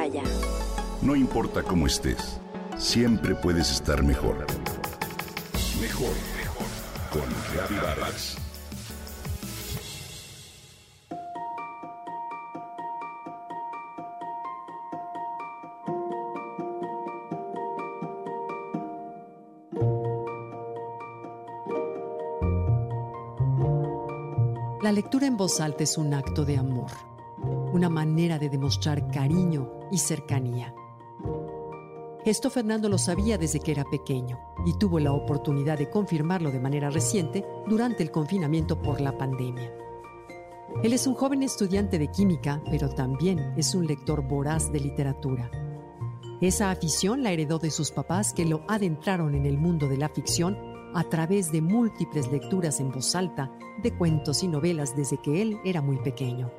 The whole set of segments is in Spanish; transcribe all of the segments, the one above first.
Himalaya. No importa cómo estés, siempre puedes estar mejor. Mejor, mejor. Con Vargas. La lectura en voz alta es un acto de amor, una manera de demostrar cariño y cercanía. Esto Fernando lo sabía desde que era pequeño y tuvo la oportunidad de confirmarlo de manera reciente durante el confinamiento por la pandemia. Él es un joven estudiante de química, pero también es un lector voraz de literatura. Esa afición la heredó de sus papás que lo adentraron en el mundo de la ficción a través de múltiples lecturas en voz alta de cuentos y novelas desde que él era muy pequeño.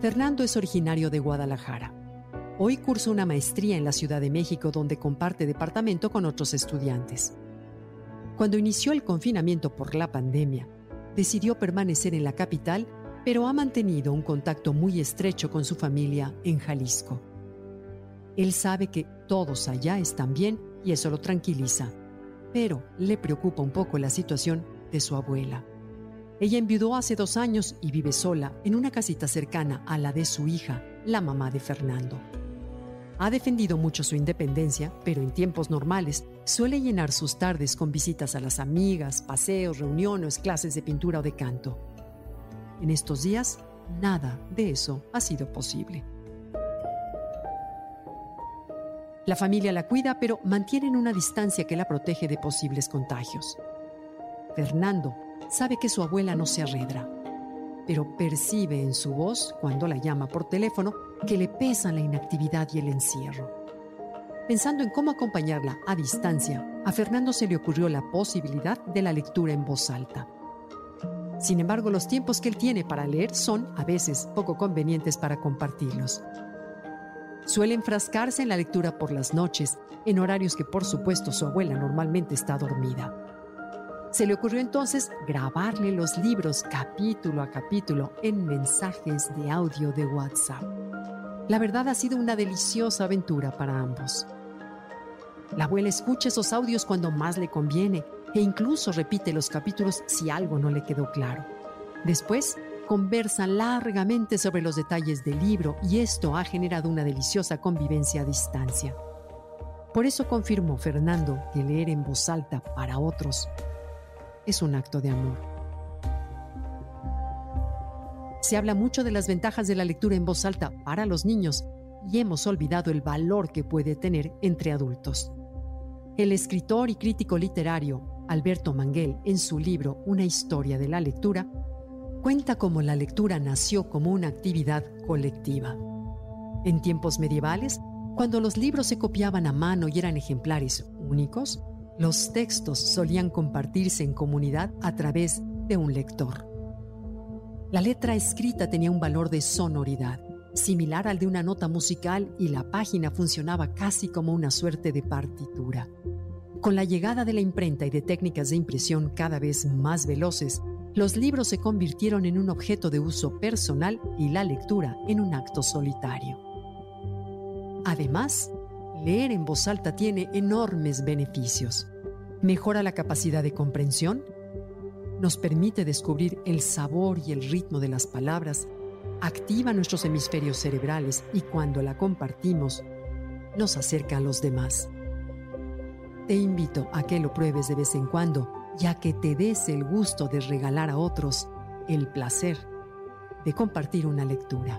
Fernando es originario de Guadalajara. Hoy cursa una maestría en la Ciudad de México donde comparte departamento con otros estudiantes. Cuando inició el confinamiento por la pandemia, decidió permanecer en la capital, pero ha mantenido un contacto muy estrecho con su familia en Jalisco. Él sabe que todos allá están bien y eso lo tranquiliza, pero le preocupa un poco la situación de su abuela. Ella enviudó hace dos años y vive sola en una casita cercana a la de su hija, la mamá de Fernando. Ha defendido mucho su independencia, pero en tiempos normales suele llenar sus tardes con visitas a las amigas, paseos, reuniones, clases de pintura o de canto. En estos días, nada de eso ha sido posible. La familia la cuida, pero mantienen una distancia que la protege de posibles contagios. Fernando sabe que su abuela no se arredra, pero percibe en su voz, cuando la llama por teléfono, que le pesan la inactividad y el encierro. Pensando en cómo acompañarla a distancia, a Fernando se le ocurrió la posibilidad de la lectura en voz alta. Sin embargo, los tiempos que él tiene para leer son, a veces, poco convenientes para compartirlos. Suele enfrascarse en la lectura por las noches, en horarios que por supuesto su abuela normalmente está dormida. Se le ocurrió entonces grabarle los libros capítulo a capítulo en mensajes de audio de WhatsApp. La verdad ha sido una deliciosa aventura para ambos. La abuela escucha esos audios cuando más le conviene e incluso repite los capítulos si algo no le quedó claro. Después conversan largamente sobre los detalles del libro y esto ha generado una deliciosa convivencia a distancia. Por eso confirmó Fernando que leer en voz alta para otros es un acto de amor. Se habla mucho de las ventajas de la lectura en voz alta para los niños y hemos olvidado el valor que puede tener entre adultos. El escritor y crítico literario Alberto Manguel, en su libro Una historia de la lectura, cuenta cómo la lectura nació como una actividad colectiva. En tiempos medievales, cuando los libros se copiaban a mano y eran ejemplares únicos, los textos solían compartirse en comunidad a través de un lector. La letra escrita tenía un valor de sonoridad, similar al de una nota musical y la página funcionaba casi como una suerte de partitura. Con la llegada de la imprenta y de técnicas de impresión cada vez más veloces, los libros se convirtieron en un objeto de uso personal y la lectura en un acto solitario. Además, leer en voz alta tiene enormes beneficios. Mejora la capacidad de comprensión, nos permite descubrir el sabor y el ritmo de las palabras, activa nuestros hemisferios cerebrales y cuando la compartimos, nos acerca a los demás. Te invito a que lo pruebes de vez en cuando ya que te des el gusto de regalar a otros el placer de compartir una lectura.